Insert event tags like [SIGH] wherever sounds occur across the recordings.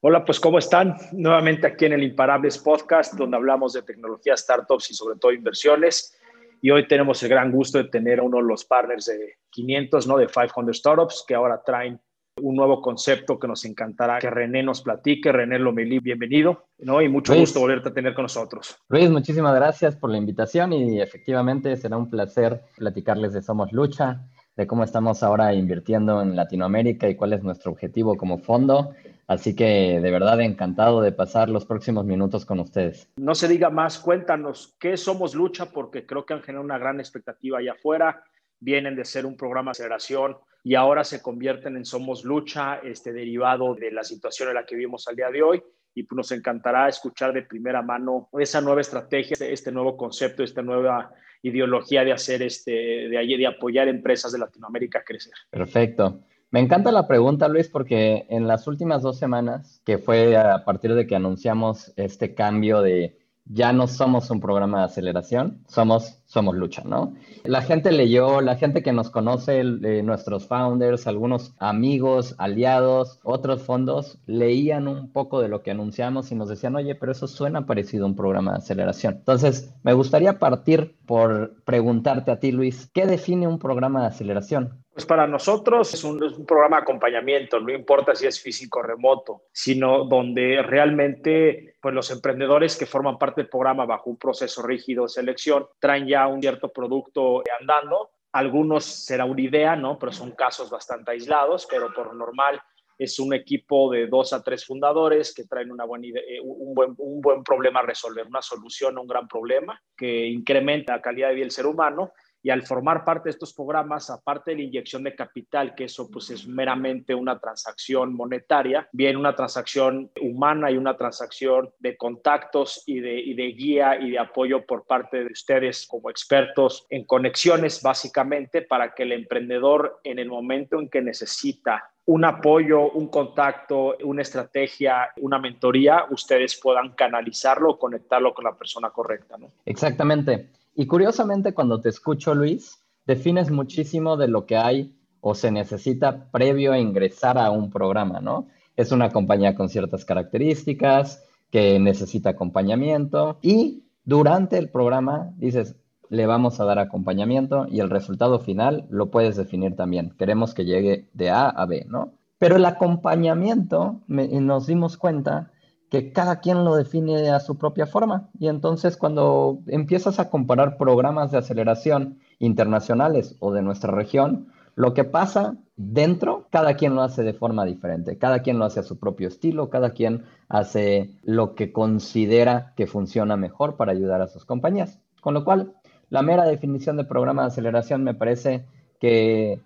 Hola, pues ¿cómo están? Nuevamente aquí en el Imparables Podcast, donde hablamos de tecnología, startups y sobre todo inversiones. Y hoy tenemos el gran gusto de tener a uno de los partners de 500, ¿no? De 500 Startups, que ahora traen un nuevo concepto que nos encantará que René nos platique. René Lomelí, bienvenido, ¿no? Y mucho gusto volverte a tener con nosotros. Luis, muchísimas gracias por la invitación y efectivamente será un placer platicarles de Somos Lucha, de cómo estamos ahora invirtiendo en Latinoamérica y cuál es nuestro objetivo como fondo. Así que de verdad encantado de pasar los próximos minutos con ustedes. No se diga más, cuéntanos qué somos Lucha, porque creo que han generado una gran expectativa allá afuera. Vienen de ser un programa de aceleración y ahora se convierten en Somos Lucha, este derivado de la situación en la que vivimos al día de hoy. Y pues nos encantará escuchar de primera mano esa nueva estrategia, este nuevo concepto, esta nueva ideología de hacer este, de, de apoyar empresas de Latinoamérica a crecer. Perfecto. Me encanta la pregunta, Luis, porque en las últimas dos semanas, que fue a partir de que anunciamos este cambio de ya no somos un programa de aceleración, somos, somos lucha, ¿no? La gente leyó, la gente que nos conoce, eh, nuestros founders, algunos amigos, aliados, otros fondos, leían un poco de lo que anunciamos y nos decían, oye, pero eso suena parecido a un programa de aceleración. Entonces, me gustaría partir por preguntarte a ti, Luis, ¿qué define un programa de aceleración? Pues para nosotros es un, programa de acompañamiento, no importa si es físico o remoto, sino donde realmente pues los emprendedores que forman parte del programa bajo un proceso rígido de selección traen ya un cierto producto andando. Algunos será una idea, ¿no? Pero son casos bastante aislados, pero por lo normal es un equipo de dos a tres fundadores que traen una buena idea, eh, un, buen, un buen problema a resolver, una solución a un gran problema que incrementa la calidad de vida del ser humano y al formar parte de estos programas, aparte de la inyección de capital, que eso pues es meramente una transacción monetaria, viene una transacción humana y una transacción de contactos y de, guía y de apoyo por parte de ustedes como expertos en conexiones, básicamente, para que el emprendedor en el momento en que necesita un apoyo, un contacto, una estrategia, una mentoría, ustedes puedan canalizarlo conectarlo con la persona correcta. ¿no? Exactamente. Y curiosamente, cuando te escucho, Luis, defines muchísimo de lo que hay o se necesita previo a ingresar a un programa, ¿no? Es una compañía con ciertas características que necesita acompañamiento y durante el programa dices, le vamos a dar acompañamiento y el resultado final lo puedes definir también. Queremos que llegue de A a B, ¿no? Pero el acompañamiento, nos dimos cuenta que cada quien lo define a su propia forma. Y entonces cuando empiezas a comparar programas de aceleración internacionales o de nuestra región, lo que pasa dentro, cada quien lo hace de forma diferente, cada quien lo hace a su propio estilo, cada quien hace lo que considera que funciona mejor para ayudar a sus compañías. Con lo cual, la mera definición de programa de aceleración me parece que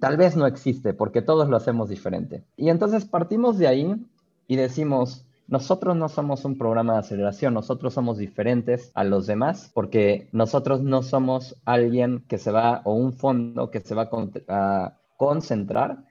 tal vez no existe porque todos lo hacemos diferente. Y entonces partimos de ahí y decimos, nosotros no somos un programa de aceleración, nosotros somos diferentes a los demás porque nosotros no somos alguien que se va o un fondo que se va a concentrar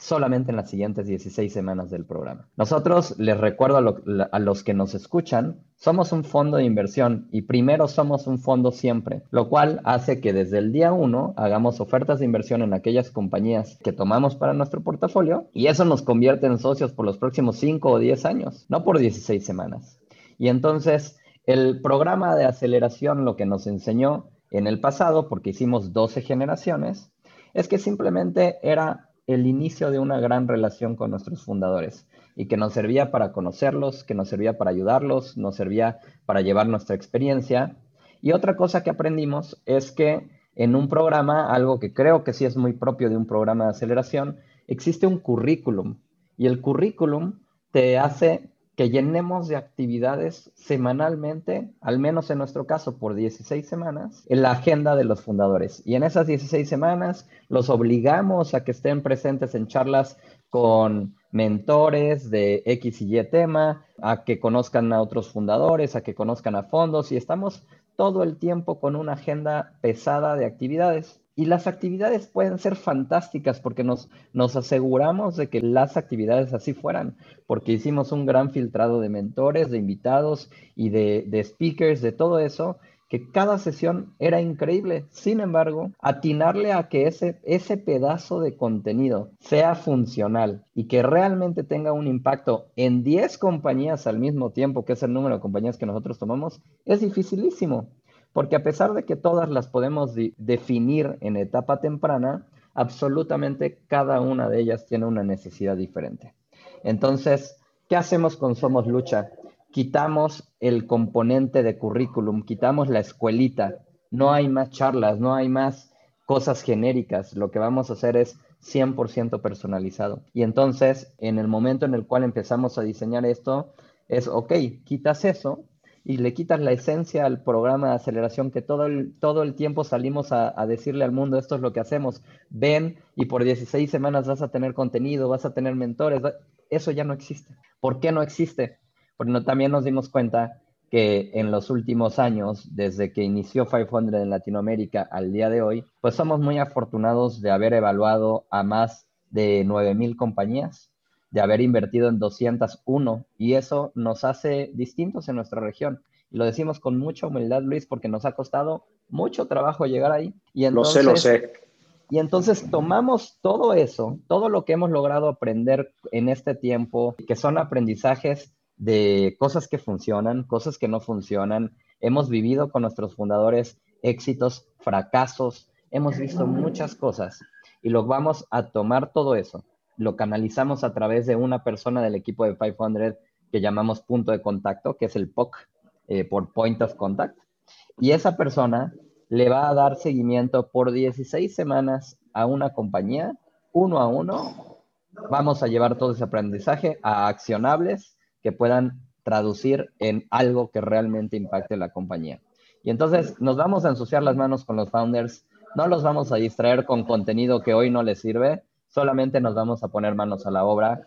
solamente en las siguientes 16 semanas del programa. Nosotros, les recuerdo a, los que nos escuchan, somos un fondo de inversión y primero somos un fondo siempre, lo cual hace que desde el día uno hagamos ofertas de inversión en aquellas compañías que tomamos para nuestro portafolio y eso nos convierte en socios por los próximos 5 o 10 años, no por 16 semanas. Y entonces, el programa de aceleración lo que nos enseñó en el pasado, porque hicimos 12 generaciones, es que simplemente era el inicio de una gran relación con nuestros fundadores y que nos servía para conocerlos, que nos servía para ayudarlos, nos servía para llevar nuestra experiencia. Y otra cosa que aprendimos es que en un programa, algo que creo que sí es muy propio de un programa de aceleración, existe un currículum y el currículum te hace que llenemos de actividades semanalmente, al menos en nuestro caso por 16 semanas, en la agenda de los fundadores. Y en esas 16 semanas los obligamos a que estén presentes en charlas con mentores de X y Y tema, a que conozcan a otros fundadores, a que conozcan a fondos y estamos todo el tiempo con una agenda pesada de actividades. Y las actividades pueden ser fantásticas porque nos, aseguramos de que las actividades así fueran, porque hicimos un gran filtrado de mentores, de invitados y de, de speakers, de todo eso, que cada sesión era increíble. Sin embargo, atinarle a que ese, ese pedazo de contenido sea funcional y que realmente tenga un impacto en 10 compañías al mismo tiempo, que es el número de compañías que nosotros tomamos, es dificilísimo. Porque a pesar de que todas las podemos definir en etapa temprana, absolutamente cada una de ellas tiene una necesidad diferente. Entonces, ¿qué hacemos con Somos Lucha? Quitamos el componente de currículum, quitamos la escuelita, no hay más charlas, no hay más cosas genéricas, lo que vamos a hacer es 100% personalizado. Y entonces, en el momento en el cual empezamos a diseñar esto, es, ok, quitas eso y le quitas la esencia al programa de aceleración que todo el, todo el tiempo salimos a, decirle al mundo, esto es lo que hacemos, ven y por 16 semanas vas a tener contenido, vas a tener mentores, eso ya no existe. ¿Por qué no existe? Porque no, también nos dimos cuenta que en los últimos años, desde que inició 500 en Latinoamérica al día de hoy, pues somos muy afortunados de haber evaluado a más de 9.000 compañías de haber invertido en 201 y eso nos hace distintos en nuestra región. Y lo decimos con mucha humildad, Luis, porque nos ha costado mucho trabajo llegar ahí. Y entonces, lo sé, lo sé. Y entonces tomamos todo eso, todo lo que hemos logrado aprender en este tiempo, que son aprendizajes de cosas que funcionan, cosas que no funcionan. Hemos vivido con nuestros fundadores éxitos, fracasos, hemos visto muchas cosas y lo vamos a tomar todo eso lo canalizamos a través de una persona del equipo de 500 que llamamos punto de contacto, que es el POC, eh, por Point of Contact. Y esa persona le va a dar seguimiento por 16 semanas a una compañía, uno a uno. Vamos a llevar todo ese aprendizaje a accionables que puedan traducir en algo que realmente impacte la compañía. Y entonces nos vamos a ensuciar las manos con los founders, no los vamos a distraer con contenido que hoy no les sirve, solamente nos vamos a poner manos a la obra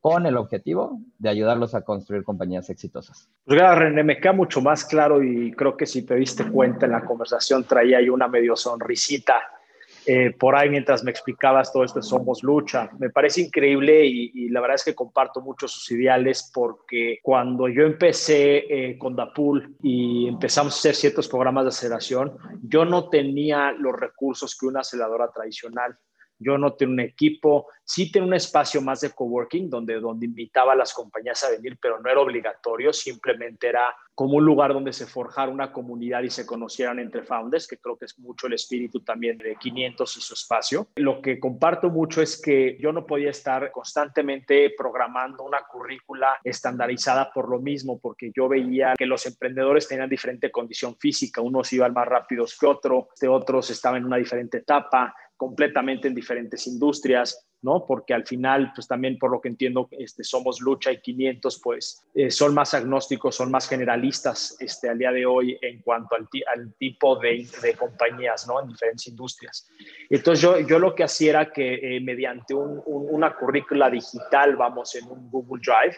con el objetivo de ayudarlos a construir compañías exitosas. Pues René, me queda mucho más claro y creo que si te diste cuenta en la conversación traía ahí una medio sonrisita eh, por ahí mientras me explicabas todo esto Somos Lucha. Me parece increíble y, la verdad es que comparto mucho sus ideales porque cuando yo empecé eh, con Dapul y empezamos a hacer ciertos programas de aceleración, yo no tenía los recursos que una aceleradora tradicional yo no tengo un equipo, sí tengo un espacio más de coworking donde, donde invitaba a las compañías a venir, pero no era obligatorio, simplemente era como un lugar donde se forjara una comunidad y se conocieran entre founders, que creo que es mucho el espíritu también de 500 y su espacio. Lo que comparto mucho es que yo no podía estar constantemente programando una currícula estandarizada por lo mismo, porque yo veía que los emprendedores tenían diferente condición física, unos iban más rápidos que otros, de otros estaban en una diferente etapa, completamente en diferentes industrias, ¿no? Porque al final, pues también por lo que entiendo, este, somos Lucha y 500, pues eh, son más agnósticos, son más generalistas este, al día de hoy en cuanto al, tipo de, de, compañías, ¿no? En diferentes industrias. Entonces yo, yo lo que hacía era que eh, mediante un, una currícula digital, vamos, en un Google Drive,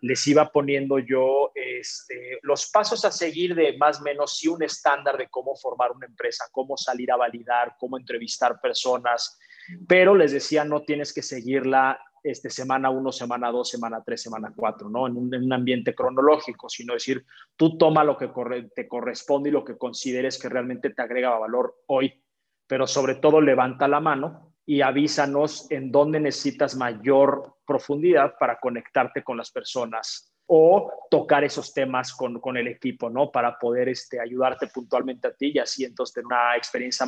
les iba poniendo yo este, los pasos a seguir de más o menos sí un estándar de cómo formar una empresa, cómo salir a validar, cómo entrevistar personas, pero les decía no tienes que seguirla este, semana 1, semana 2, semana 3, semana 4, ¿no? En un, en un, ambiente cronológico, sino decir, tú toma lo que te corresponde y lo que consideres que realmente te agrega valor hoy, pero sobre todo levanta la mano y avísanos en dónde necesitas mayor profundidad para conectarte con las personas o tocar esos temas con, con el equipo, ¿no? Para poder este, ayudarte puntualmente a ti y así entonces tener una experiencia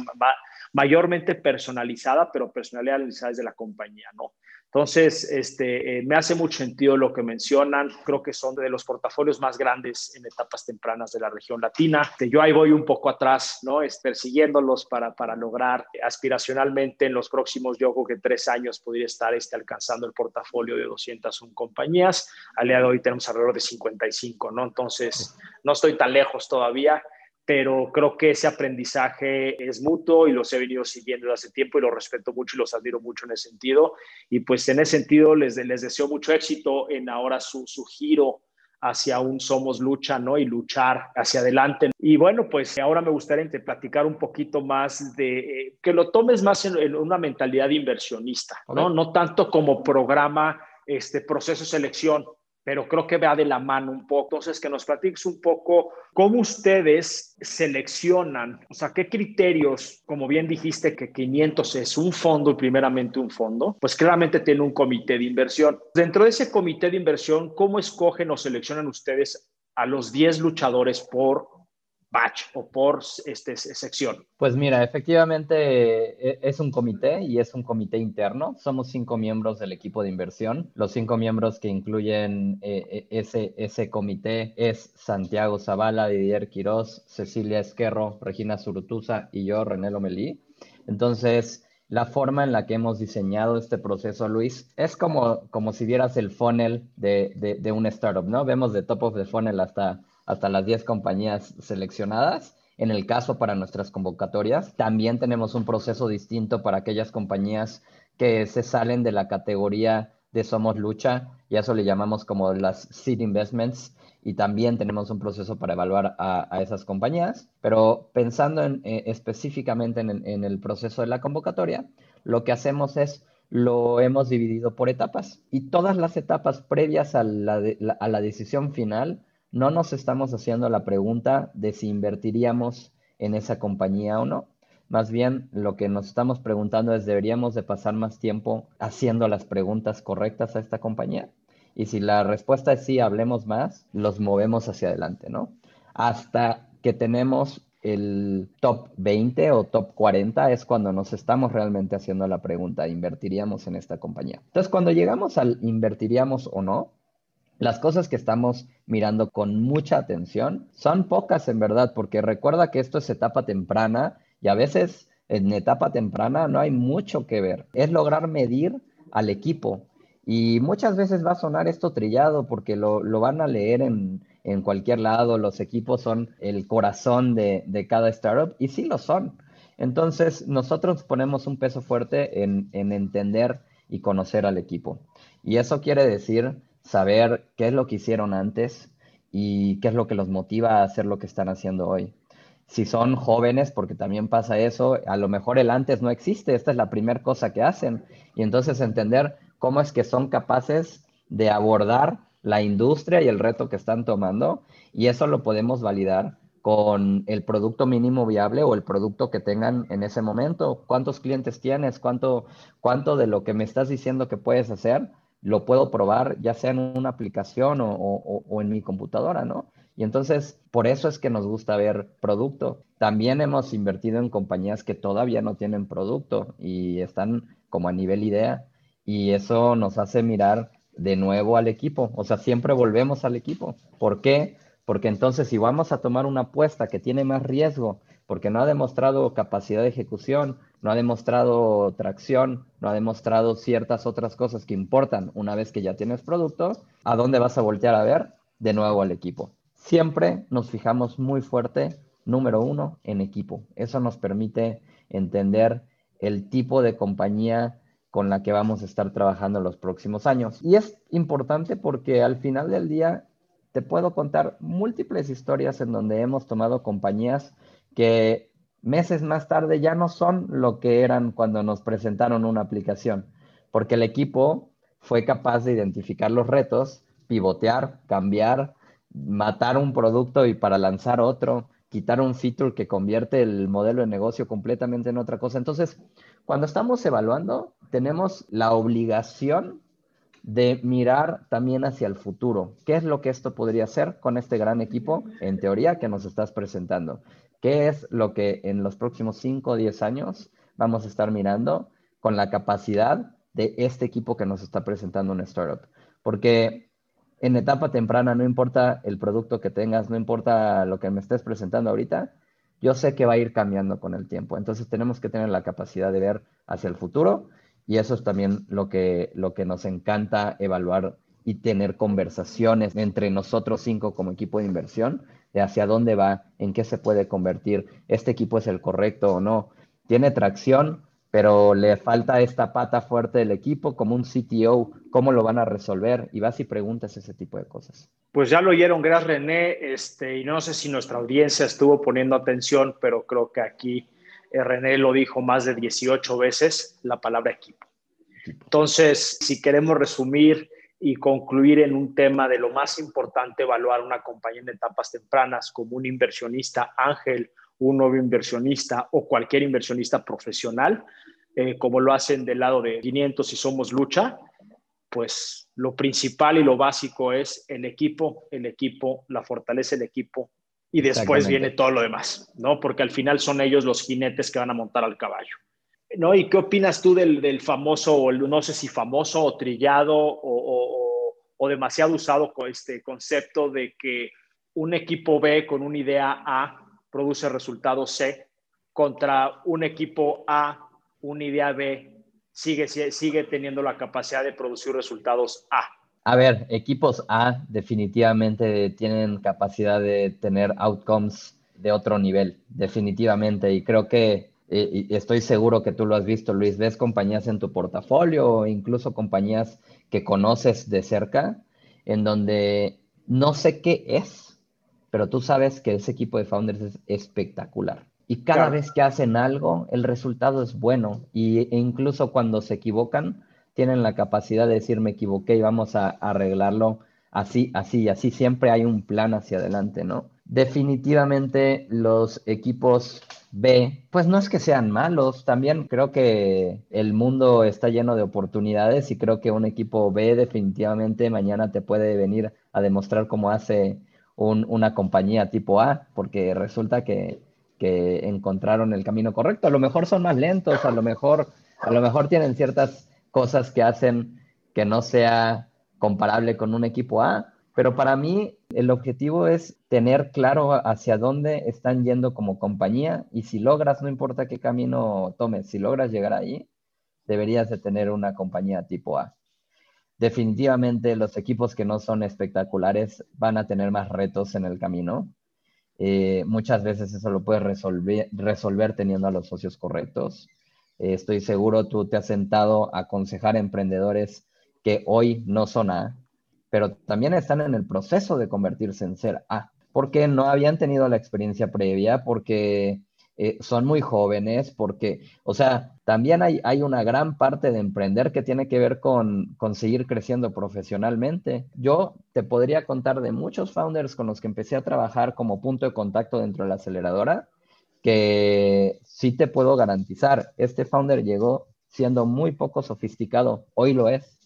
mayormente personalizada, pero personalizada desde la compañía, ¿no? Entonces, este, eh, me hace mucho sentido lo que mencionan. Creo que son de los portafolios más grandes en etapas tempranas de la región latina. Yo ahí voy un poco atrás, ¿no? Persiguiéndolos para, para lograr aspiracionalmente en los próximos, yo creo que tres años podría estar este, alcanzando el portafolio de 201 compañías. Al día de hoy tenemos alrededor de 55, ¿no? Entonces, no estoy tan lejos todavía pero creo que ese aprendizaje es mutuo y los he venido siguiendo desde hace tiempo y los respeto mucho y los admiro mucho en ese sentido. Y pues en ese sentido les, les deseo mucho éxito en ahora su, su giro hacia un somos lucha, ¿no? Y luchar hacia adelante. Y bueno, pues ahora me gustaría platicar un poquito más de eh, que lo tomes más en, una mentalidad inversionista, ¿no? No tanto como programa, este proceso de selección, pero creo que va de la mano un poco. Entonces, que nos platiques un poco cómo ustedes seleccionan, o sea, qué criterios, como bien dijiste que 500 es un fondo y primeramente un fondo, pues claramente tiene un comité de inversión. Dentro de ese comité de inversión, ¿cómo escogen o seleccionan ustedes a los 10 luchadores por batch o por este, sección? Pues mira, efectivamente e, es un comité y es un comité interno. Somos cinco miembros del equipo de inversión. Los cinco miembros que incluyen eh, e, ese, ese comité es Santiago Zavala, Didier Quiroz, Cecilia Esquerro, Regina Zurutuza y yo, René Lomelí. Entonces, la forma en la que hemos diseñado este proceso, Luis, es como, como si vieras el funnel de, de, de un startup, ¿no? Vemos de top of the funnel hasta hasta las 10 compañías seleccionadas. En el caso para nuestras convocatorias, también tenemos un proceso distinto para aquellas compañías que se salen de la categoría de Somos Lucha, y eso le llamamos como las seed investments, y también tenemos un proceso para evaluar a, esas compañías. Pero pensando en, eh, específicamente en, el proceso de la convocatoria, lo que hacemos es lo hemos dividido por etapas y todas las etapas previas a la, a la decisión final no nos estamos haciendo la pregunta de si invertiríamos en esa compañía o no. Más bien lo que nos estamos preguntando es, ¿deberíamos de pasar más tiempo haciendo las preguntas correctas a esta compañía? Y si la respuesta es sí, hablemos más, los movemos hacia adelante, ¿no? Hasta que tenemos el top 20 o top 40 es cuando nos estamos realmente haciendo la pregunta, ¿invertiríamos en esta compañía? Entonces, cuando llegamos al invertiríamos o no, las cosas que estamos mirando con mucha atención son pocas en verdad, porque recuerda que esto es etapa temprana y a veces en etapa temprana no hay mucho que ver. Es lograr medir al equipo. Y muchas veces va a sonar esto trillado porque lo, van a leer en, cualquier lado. Los equipos son el corazón de, de, cada startup y sí lo son. Entonces, nosotros ponemos un peso fuerte en, en entender y conocer al equipo. Y eso quiere decir saber qué es lo que hicieron antes y qué es lo que los motiva a hacer lo que están haciendo hoy. Si son jóvenes, porque también pasa eso, a lo mejor el antes no existe, esta es la primera cosa que hacen. Y entonces entender cómo es que son capaces de abordar la industria y el reto que están tomando. Y eso lo podemos validar con el producto mínimo viable o el producto que tengan en ese momento. ¿Cuántos clientes tienes? ¿Cuánto, cuánto de lo que me estás diciendo que puedes hacer lo puedo probar ya sea en una aplicación o, en mi computadora, ¿no? Y entonces, por eso es que nos gusta ver producto. También hemos invertido en compañías que todavía no tienen producto y están como a nivel idea y eso nos hace mirar de nuevo al equipo. O sea, siempre volvemos al equipo. ¿Por qué? Porque entonces si vamos a tomar una apuesta que tiene más riesgo, porque no ha demostrado capacidad de ejecución, no ha demostrado tracción, no ha demostrado ciertas otras cosas que importan una vez que ya tienes producto, ¿a dónde vas a voltear a ver? De nuevo al equipo. Siempre nos fijamos muy fuerte, número uno, en equipo. Eso nos permite entender el tipo de compañía con la que vamos a estar trabajando los próximos años. Y es importante porque al final del día te puedo contar múltiples historias en donde hemos tomado compañías que meses más tarde ya no son lo que eran cuando nos presentaron una aplicación, porque el equipo fue capaz de identificar los retos, pivotear, cambiar, matar un producto y para lanzar otro, quitar un feature que convierte el modelo de negocio completamente en otra cosa. Entonces, cuando estamos evaluando, tenemos la obligación de mirar también hacia el futuro. ¿Qué es lo que esto podría hacer con este gran equipo, en teoría, que nos estás presentando? ¿Qué es lo que en los próximos 5 o 10 años vamos a estar mirando con la capacidad de este equipo que nos está presentando una startup? Porque en etapa temprana, no importa el producto que tengas, no importa lo que me estés presentando ahorita, yo sé que va a ir cambiando con el tiempo. Entonces tenemos que tener la capacidad de ver hacia el futuro y eso es también lo que, lo que nos encanta evaluar y tener conversaciones entre nosotros cinco como equipo de inversión de hacia dónde va, en qué se puede convertir, este equipo es el correcto o no. Tiene tracción, pero le falta esta pata fuerte del equipo, como un CTO, ¿cómo lo van a resolver? Y vas y preguntas ese tipo de cosas. Pues ya lo oyeron, gracias René, este, y no sé si nuestra audiencia estuvo poniendo atención, pero creo que aquí eh, René lo dijo más de 18 veces, la palabra equipo. Entonces, si queremos resumir y concluir en un tema de lo más importante, evaluar una compañía en etapas tempranas como un inversionista ángel, un nuevo inversionista o cualquier inversionista profesional, eh, como lo hacen del lado de 500 y somos lucha, pues lo principal y lo básico es el equipo, el equipo, la fortaleza del equipo y después viene todo lo demás, ¿no? Porque al final son ellos los jinetes que van a montar al caballo. ¿No? ¿Y qué opinas tú del, del famoso, o no sé si famoso o trillado o, o, demasiado usado con este concepto de que un equipo B con una idea A produce resultado C contra un equipo A, una idea B, sigue, sigue teniendo la capacidad de producir resultados A? A ver, equipos A definitivamente tienen capacidad de tener outcomes de otro nivel, definitivamente, y creo que y estoy seguro que tú lo has visto, Luis, ves compañías en tu portafolio o incluso compañías que conoces de cerca, en donde no sé qué es, pero tú sabes que ese equipo de founders es espectacular. Y cada vez que hacen algo, el resultado es bueno. Y, e incluso cuando se equivocan, tienen la capacidad de decir, me equivoqué y vamos a, a arreglarlo así, así, así. Siempre hay un plan hacia adelante, ¿no? Definitivamente los equipos B, pues no es que sean malos, también creo que el mundo está lleno de oportunidades y creo que un equipo B definitivamente mañana te puede venir a demostrar cómo hace una compañía tipo A, porque resulta que, que, encontraron el camino correcto. A lo mejor son más lentos, a lo mejor, a lo mejor tienen ciertas cosas que hacen que no sea comparable con un equipo A, pero para mí el objetivo es tener claro hacia dónde están yendo como compañía y si logras, no importa qué camino tomes, si logras llegar ahí, deberías de tener una compañía tipo A. Definitivamente los equipos que no son espectaculares van a tener más retos en el camino. Eh, muchas veces eso lo puedes resolver, teniendo a los socios correctos. Eh, estoy seguro tú te has sentado a aconsejar a emprendedores que hoy no son A, pero también están en el proceso de convertirse en ser A, porque no habían tenido la experiencia previa, porque eh, son muy jóvenes, porque, o sea, también hay, hay, una gran parte de emprender que tiene que ver con, con seguir creciendo profesionalmente. Yo te podría contar de muchos founders con los que empecé a trabajar como punto de contacto dentro de la aceleradora, que sí te puedo garantizar, este founder llegó siendo muy poco sofisticado, hoy lo es.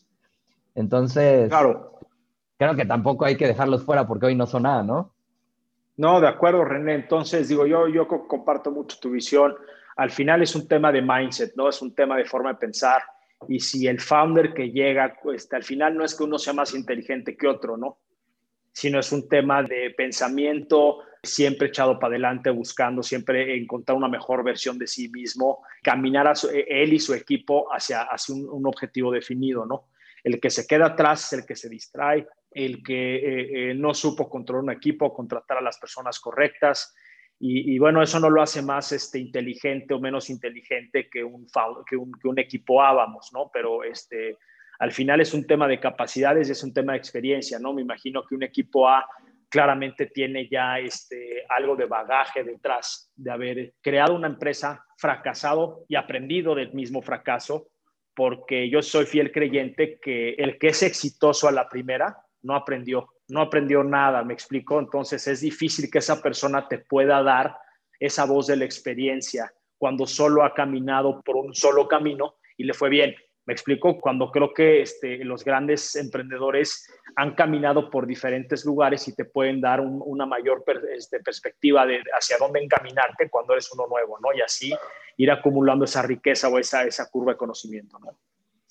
Entonces, claro creo que tampoco hay que dejarlos fuera porque hoy no son nada, ¿no? No, de acuerdo, René. Entonces, digo, yo, yo comparto mucho tu visión. Al final es un tema de mindset, ¿no? Es un tema de forma de pensar. Y si el founder que llega, pues, al final no es que uno sea más inteligente que otro, ¿no? Sino es un tema de pensamiento, siempre echado para adelante, buscando siempre encontrar una mejor versión de sí mismo, caminar a él y su equipo hacia, hacia un, un objetivo definido, ¿no? El que se queda atrás es el que se distrae, el que eh, eh, no supo controlar un equipo, contratar a las personas correctas. Y, bueno, eso no lo hace más este, inteligente o menos inteligente que un, que un, que equipo A, vamos, ¿no? Pero este, al final es un tema de capacidades, es un tema de experiencia, ¿no? Me imagino que un equipo A claramente tiene ya este, algo de bagaje detrás de haber creado una empresa, fracasado y aprendido del mismo fracaso, porque yo soy fiel creyente que el que es exitoso a la primera no aprendió, no aprendió nada, me explicó. Entonces es difícil que esa persona te pueda dar esa voz de la experiencia cuando solo ha caminado por un solo camino y le fue bien. Me explico, cuando creo que este, los grandes emprendedores han caminado por diferentes lugares y te pueden dar una mayor este, perspectiva de hacia dónde encaminarte cuando eres uno nuevo, ¿no? Y así ir acumulando esa riqueza o esa, esa curva de conocimiento, ¿no?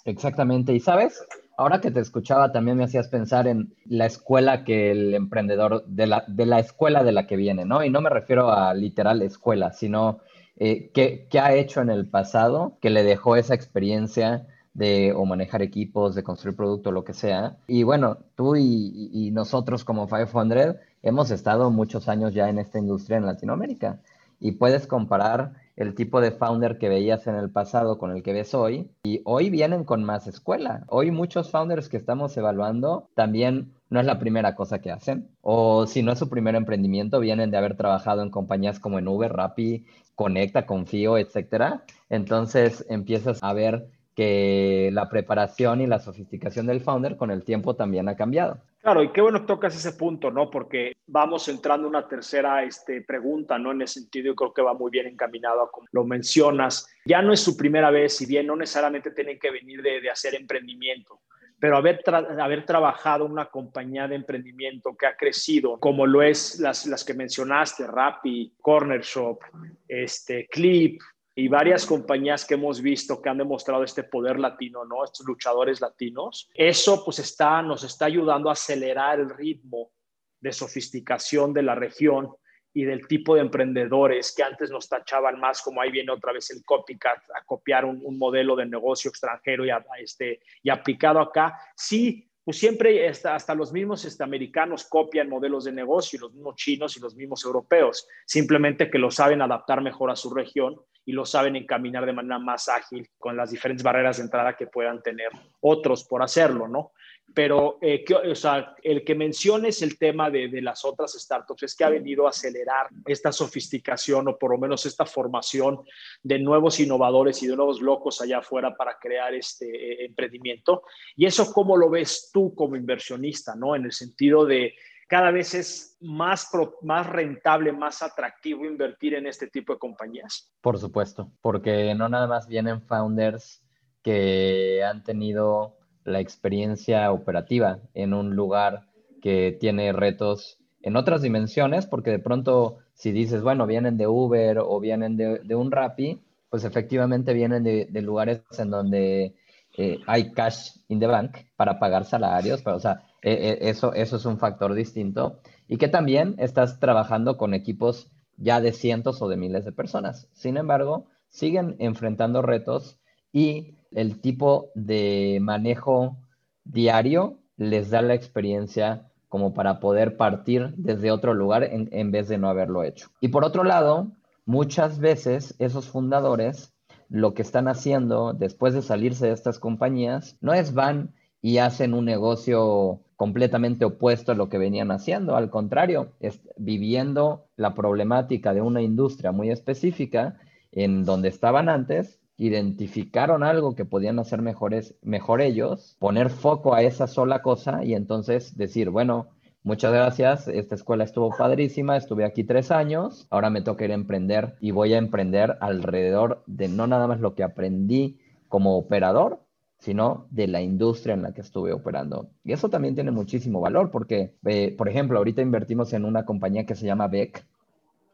Exactamente. Y sabes, ahora que te escuchaba también me hacías pensar en la escuela que el emprendedor, de la, de la escuela de la que viene, ¿no? Y no me refiero a literal escuela, sino eh, qué, ha hecho en el pasado que le dejó esa experiencia de o manejar equipos, de construir producto, lo que sea. Y bueno, tú y, y nosotros como 500 hemos estado muchos años ya en esta industria en Latinoamérica y puedes comparar el tipo de founder que veías en el pasado con el que ves hoy y hoy vienen con más escuela. Hoy muchos founders que estamos evaluando también no es la primera cosa que hacen o si no es su primer emprendimiento vienen de haber trabajado en compañías como en Uber, Rappi, Conecta, Confío, etcétera. Entonces empiezas a ver que la preparación y la sofisticación del founder con el tiempo también ha cambiado. Claro, y qué bueno que tocas ese punto, ¿no? Porque vamos entrando en una tercera este, pregunta, ¿no? En ese sentido, yo creo que va muy bien encaminado a como lo mencionas. Ya no es su primera vez, si bien no necesariamente tienen que venir de, hacer emprendimiento, pero haber, haber trabajado una compañía de emprendimiento que ha crecido, como lo es las, las que mencionaste, Rappi, Corner Shop, este, Clip, y varias compañías que hemos visto que han demostrado este poder latino, ¿no? Estos luchadores latinos. Eso pues está, nos está ayudando a acelerar el ritmo de sofisticación de la región y del tipo de emprendedores que antes nos tachaban más como ahí viene otra vez el copycat a copiar un, modelo de negocio extranjero y, este, y aplicado acá. Sí, pues siempre hasta, hasta los mismos este, americanos copian modelos de negocio, los mismos chinos y los mismos europeos, simplemente que lo saben adaptar mejor a su región y lo saben encaminar de manera más ágil con las diferentes barreras de entrada que puedan tener otros por hacerlo, ¿no? Pero eh, o sea, el que menciones el tema de, de, las otras startups es que ha venido a acelerar esta sofisticación o por lo menos esta formación de nuevos innovadores y de nuevos locos allá afuera para crear este eh, emprendimiento. Y eso, ¿cómo lo ves tú como inversionista, ¿no? En el sentido de cada vez es más, más rentable, más atractivo invertir en este tipo de compañías? Por supuesto, porque no nada más vienen founders que han tenido la experiencia operativa en un lugar que tiene retos en otras dimensiones, porque de pronto si dices, bueno, vienen de Uber o vienen de, un Rappi, pues efectivamente vienen de, lugares en donde eh, hay cash in the bank para pagar salarios, pero, o sea, e, e, eso, eso es un factor distinto. Y que también estás trabajando con equipos ya de cientos o de miles de personas. Sin embargo, siguen enfrentando retos y el tipo de manejo diario les da la experiencia como para poder partir desde otro lugar en, en, vez de no haberlo hecho. Y por otro lado, muchas veces esos fundadores lo que están haciendo después de salirse de estas compañías no es van y hacen un negocio completamente opuesto a lo que venían haciendo. Al contrario, es viviendo la problemática de una industria muy específica en donde estaban antes, identificaron algo que podían hacer mejores, mejor ellos, poner foco a esa sola cosa y entonces decir, bueno, muchas gracias, esta escuela estuvo padrísima, estuve aquí tres años, ahora me toca ir a emprender y voy a emprender alrededor de no nada más lo que aprendí como operador, sino de la industria en la que estuve operando. Y eso también tiene muchísimo valor porque, eh, por ejemplo, ahorita invertimos en una compañía que se llama Beck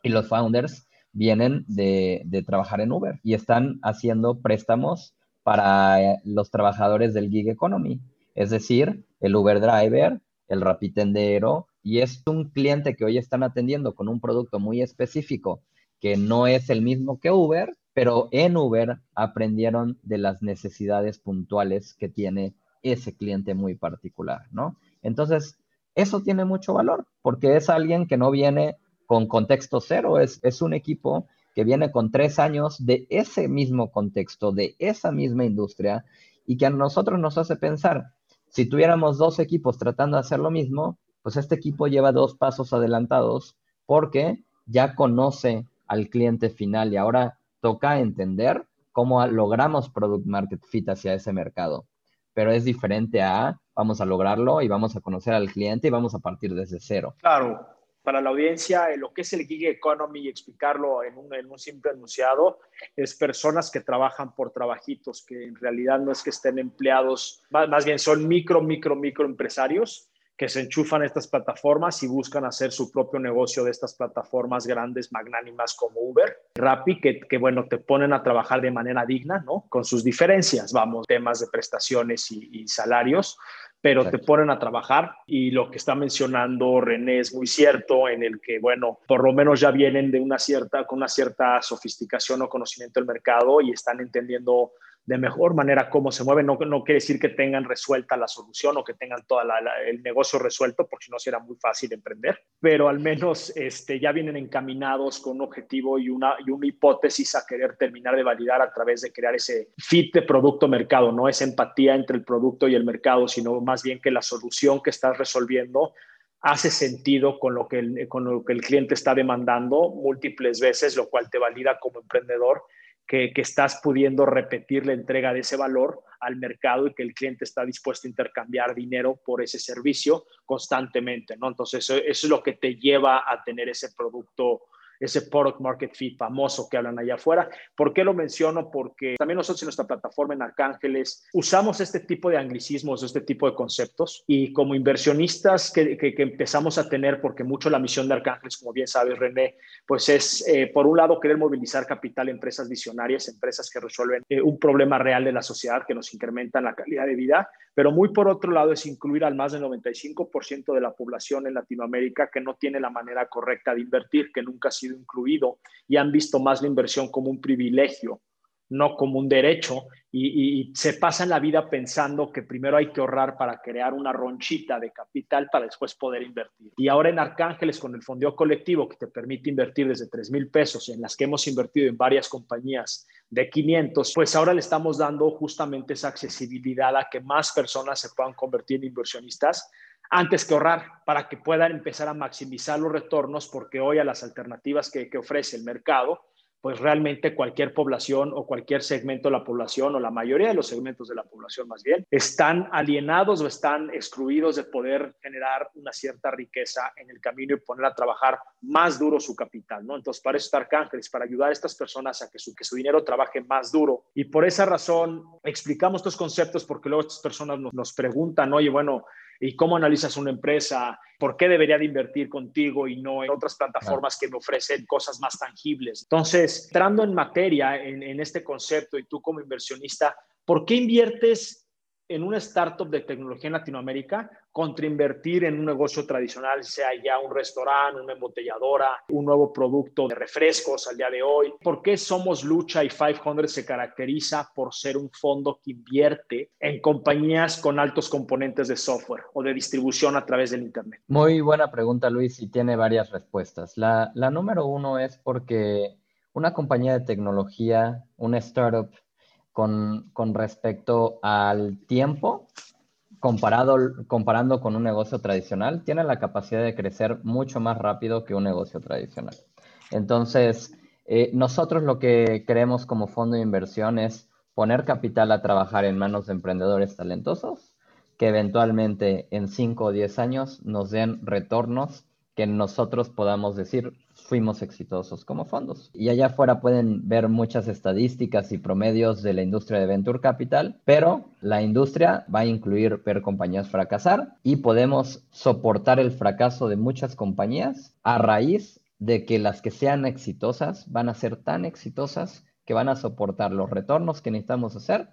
y los founders vienen de, trabajar en Uber y están haciendo préstamos para eh, los trabajadores del gig economy, es decir, el Uber driver, el rapitendero, y es un cliente que hoy están atendiendo con un producto muy específico que no es el mismo que Uber, pero en Uber aprendieron de las necesidades puntuales que tiene ese cliente muy particular, ¿no? Entonces, eso tiene mucho valor porque es alguien que no viene con contexto cero, es, es un equipo que viene con tres años de ese mismo contexto, de esa misma industria y que a nosotros nos hace pensar, si tuviéramos dos equipos tratando de hacer lo mismo, pues este equipo lleva dos pasos adelantados porque ya conoce al cliente final y ahora toca entender cómo logramos product market fit hacia ese mercado. Pero es diferente a vamos a lograrlo y vamos a conocer al cliente y vamos a partir desde cero. Claro, para la audiencia, lo que es el gig economy y explicarlo en un, en un simple enunciado, es personas que trabajan por trabajitos, que en realidad no es que estén empleados, más, más bien son micro, micro, micro empresarios que se enchufan estas plataformas y buscan hacer su propio negocio de estas plataformas grandes, magnánimas como Uber, Rappi, que, que bueno, te ponen a trabajar de manera digna, ¿no? Con sus diferencias, vamos, temas de prestaciones y, salarios, pero te ponen a trabajar y lo que está mencionando René es muy cierto en el que, bueno, por lo menos ya vienen de una cierta, con una cierta sofisticación o conocimiento del mercado y están entendiendo de mejor manera cómo se mueven. No, no quiere decir que tengan resuelta la solución o que tengan todo el negocio resuelto, porque si no será muy fácil emprender, pero al menos este, ya vienen encaminados con un objetivo y una, y una hipótesis a querer terminar de validar a través de crear ese fit de producto-mercado. No es empatía entre el producto y el mercado, sino más bien que la solución que estás resolviendo hace sentido con lo, que con lo que el cliente está demandando múltiples veces, lo cual te valida como emprendedor que, estás pudiendo repetir la entrega de ese valor al mercado y que el cliente está dispuesto a intercambiar dinero por ese servicio constantemente, ¿no? Entonces, eso, eso es lo que te lleva a tener ese producto ese product market fit famoso que hablan allá afuera. ¿Por qué lo menciono? Porque también nosotros en nuestra plataforma en Arcángeles usamos este tipo de anglicismos, este tipo de conceptos y como inversionistas que, que, empezamos a tener, porque mucho la misión de Arcángeles, como bien sabes René, pues es eh, por un lado querer movilizar capital en empresas visionarias, empresas que resuelven eh, un problema real de la sociedad, que nos incrementan la calidad de vida, pero muy por otro lado es incluir al más del 95% de la población en Latinoamérica que no tiene la manera correcta de invertir, que nunca ha sido incluido y han visto más la inversión como un privilegio, no como un derecho, y, se pasan la vida pensando que primero hay que ahorrar para crear una ronchita de capital para después poder invertir. Y ahora en Arcángeles, con el fondeo colectivo que te permite invertir desde 3 mil pesos, en las que hemos invertido en varias compañías de 500, pues ahora le estamos dando justamente esa accesibilidad a que más personas se puedan convertir en inversionistas antes que ahorrar para que puedan empezar a maximizar los retornos, porque hoy a las alternativas que, ofrece el mercado, pues realmente cualquier población o cualquier segmento de la población o la mayoría de los segmentos de la población más bien están alienados o están excluidos de poder generar una cierta riqueza en el camino y poner a trabajar más duro su capital, ¿no? Entonces, para eso está Arcángeles, para ayudar a estas personas a que su, que su dinero trabaje más duro. Y por esa razón explicamos estos conceptos porque luego estas personas nos, nos preguntan, oye, bueno, y cómo analizas una empresa, por qué debería de invertir contigo y no en otras plataformas que me ofrecen cosas más tangibles. Entonces, entrando en materia, en, en este concepto y tú como inversionista, ¿por qué inviertes en una startup de tecnología en Latinoamérica contra invertir en un negocio tradicional, sea ya un restaurante, una embotelladora, un nuevo producto de refrescos al día de hoy. ¿Por qué Somos Lucha y 500 se caracteriza por ser un fondo que invierte en compañías con altos componentes de software o de distribución a través del Internet? Muy buena pregunta, Luis, y tiene varias respuestas. La, la número uno es porque una compañía de tecnología, una startup, con, respecto al tiempo, comparado, comparando con un negocio tradicional, tiene la capacidad de crecer mucho más rápido que un negocio tradicional. Entonces, eh, nosotros lo que queremos como fondo de inversión es poner capital a trabajar en manos de emprendedores talentosos que eventualmente en 5 o 10 años nos den retornos que nosotros podamos decir fuimos exitosos como fondos. Y allá afuera pueden ver muchas estadísticas y promedios de la industria de Venture Capital, pero la industria va a incluir ver compañías fracasar y podemos soportar el fracaso de muchas compañías a raíz de que las que sean exitosas van a ser tan exitosas que van a soportar los retornos que necesitamos hacer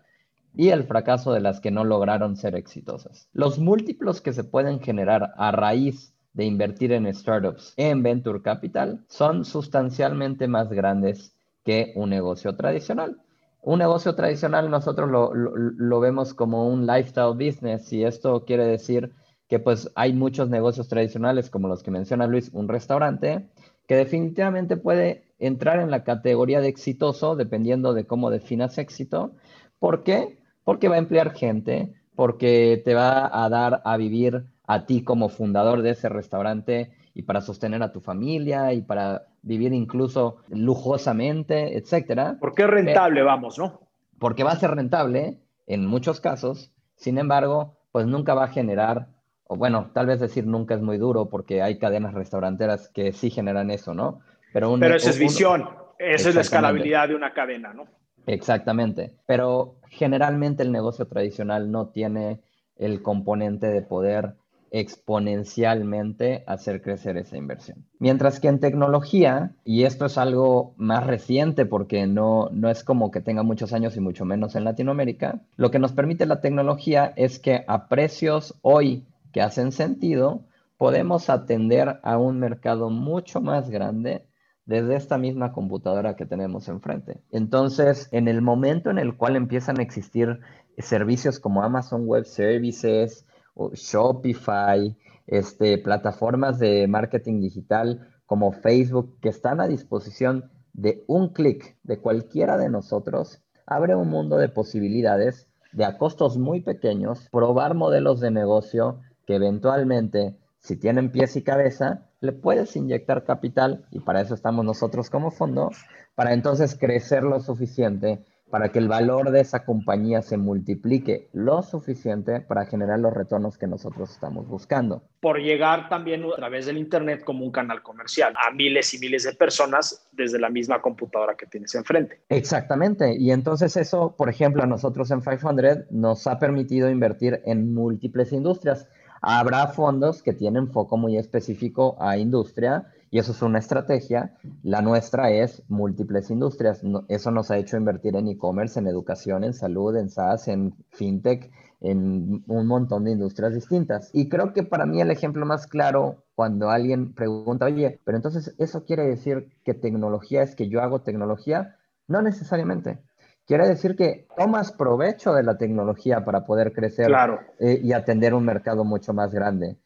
y el fracaso de las que no lograron ser exitosas. Los múltiplos que se pueden generar a raíz de invertir en startups en Venture Capital son sustancialmente más grandes que un negocio tradicional. Un negocio tradicional nosotros lo, vemos como un lifestyle business y esto quiere decir que pues hay muchos negocios tradicionales como los que menciona Luis, un restaurante, que definitivamente puede entrar en la categoría de exitoso dependiendo de cómo definas éxito. ¿Por qué? Porque va a emplear gente, porque te va a dar a vivir a ti como fundador de ese restaurante y para sostener a tu familia y para vivir incluso lujosamente, etcétera. Porque es rentable, vamos, ¿no? Porque va a ser rentable en muchos casos, sin embargo, pues nunca va a generar, o bueno, tal vez decir nunca es muy duro porque hay cadenas restauranteras que sí generan eso, ¿no? Pero, Pero esa es visión, esa es la escalabilidad de una cadena, ¿no? Exactamente, pero generalmente el negocio tradicional no tiene el componente de poder exponencialmente hacer crecer esa inversión. Mientras que en tecnología, y esto es algo más reciente porque no, no es como que tenga muchos años y mucho menos en Latinoamérica, lo que nos permite la tecnología es que a precios hoy que hacen sentido, podemos atender a un mercado mucho más grande desde esta misma computadora que tenemos enfrente. Entonces, en el momento en el cual empiezan a existir servicios como Amazon Web Services, Shopify, este, plataformas de marketing digital como Facebook que están a disposición de un clic de cualquiera de nosotros, abre un mundo de posibilidades de a costos muy pequeños probar modelos de negocio que eventualmente, si tienen pies y cabeza, le puedes inyectar capital, y para eso estamos nosotros como fondo, para entonces crecer lo suficiente para que el valor de esa compañía se multiplique lo suficiente para generar los retornos que nosotros estamos buscando. Por llegar también a través del Internet como un canal comercial a miles y miles de personas desde la misma computadora que tienes enfrente. Exactamente. Y entonces eso, por ejemplo, a nosotros en 500 nos ha permitido invertir en múltiples industrias. Habrá fondos que tienen foco muy específico a industria y eso es una estrategia. La nuestra es múltiples industrias. Eso nos ha hecho invertir en e-commerce, en educación, en salud, en SaaS, en fintech, en un montón de industrias distintas. Y creo que para mí el ejemplo más claro cuando alguien pregunta, oye, pero entonces eso quiere decir que tecnología es que yo hago tecnología. No necesariamente. Quiere decir que tomas provecho de la tecnología para poder crecer eh, y atender un mercado mucho más grande.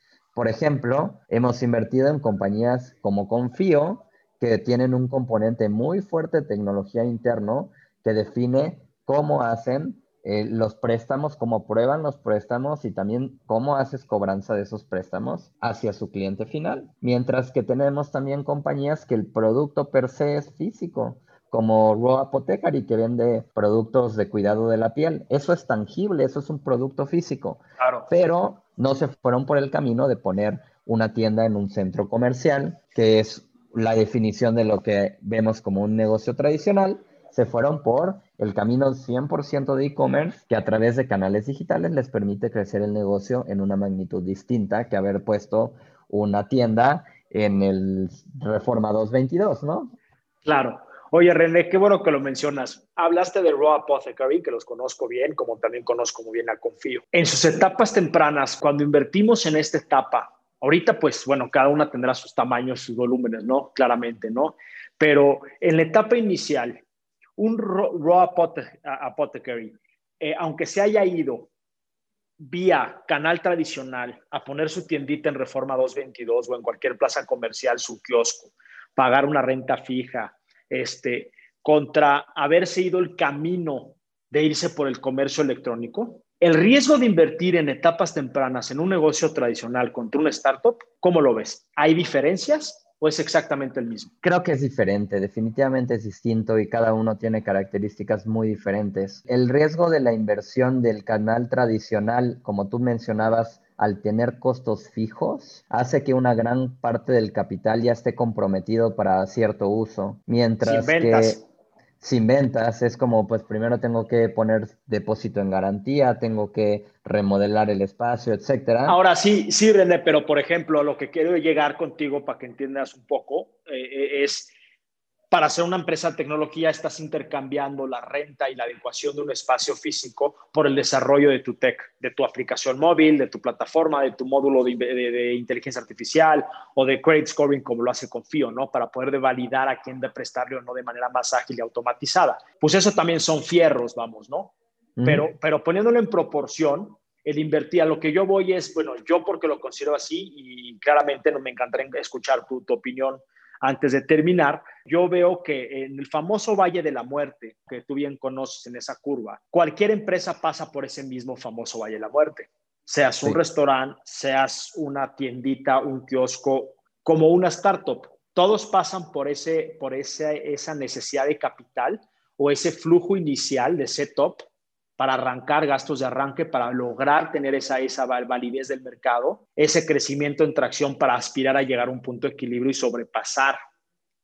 Por ejemplo, hemos invertido en compañías como Confío, que tienen un componente muy fuerte de tecnología interno que define cómo hacen eh, los préstamos, cómo prueban los préstamos y también cómo haces cobranza de esos préstamos hacia su cliente final. Mientras que tenemos también compañías que el producto per se es físico como Raw Apothecary, que vende productos de cuidado de la piel. Eso es tangible, eso es un producto físico. Claro. Pero no se fueron por el camino de poner una tienda en un centro comercial, que es la definición de lo que vemos como un negocio tradicional. Se fueron por el camino 100% de e-commerce, que a través de canales digitales les permite crecer el negocio en una magnitud distinta que haber puesto una tienda en el Reforma 222, ¿no? Claro. Oye, René, qué bueno que lo mencionas. Hablaste de Raw Apothecary, que los conozco bien, como también conozco muy bien a Confío. En sus etapas tempranas, cuando invertimos en esta etapa, ahorita pues bueno, cada una tendrá sus tamaños, sus volúmenes, ¿no? Claramente, ¿no? Pero en la etapa inicial, un Raw Apothecary, eh, aunque se haya ido vía canal tradicional a poner su tiendita en Reforma 222 o en cualquier plaza comercial, su kiosco, pagar una renta fija, este, contra haberse ido el camino de irse por el comercio electrónico? El riesgo de invertir en etapas tempranas en un negocio tradicional contra una startup, ¿cómo lo ves? ¿Hay diferencias o es exactamente el mismo? Creo que es diferente, definitivamente es distinto y cada uno tiene características muy diferentes. El riesgo de la inversión del canal tradicional, como tú mencionabas, al tener costos fijos, hace que una gran parte del capital ya esté comprometido para cierto uso, mientras que sin ventas es como, pues primero tengo que poner depósito en garantía, tengo que remodelar el espacio, etcétera. Ahora sí, sí, René, pero por ejemplo, lo que quiero llegar contigo para que entiendas un poco eh, eh, es para ser una empresa de tecnología estás intercambiando la renta y la adecuación de un espacio físico por el desarrollo de tu tech, de tu aplicación móvil, de tu plataforma, de tu módulo de, inteligencia artificial o de credit scoring como lo hace Confío, ¿no? Para poder validar a quién de prestarle o no de manera más ágil y automatizada. Pues eso también son fierros, vamos, ¿no? Pero, pero poniéndolo en proporción, el invertir a lo que yo voy es, bueno, yo porque lo considero así y claramente no me encantaría escuchar tu, tu opinión antes de terminar, yo veo que en el famoso Valle de la Muerte, que tú bien conoces en esa curva, cualquier empresa pasa por ese mismo famoso Valle de la Muerte. Seas un restaurante, seas una tiendita, un kiosco, como una startup. Todos pasan por, ese, por ese, esa necesidad de capital o ese flujo inicial de setup para arrancar gastos de arranque, para lograr tener esa, esa validez del mercado, ese crecimiento en tracción para aspirar a llegar a un punto de equilibrio y sobrepasar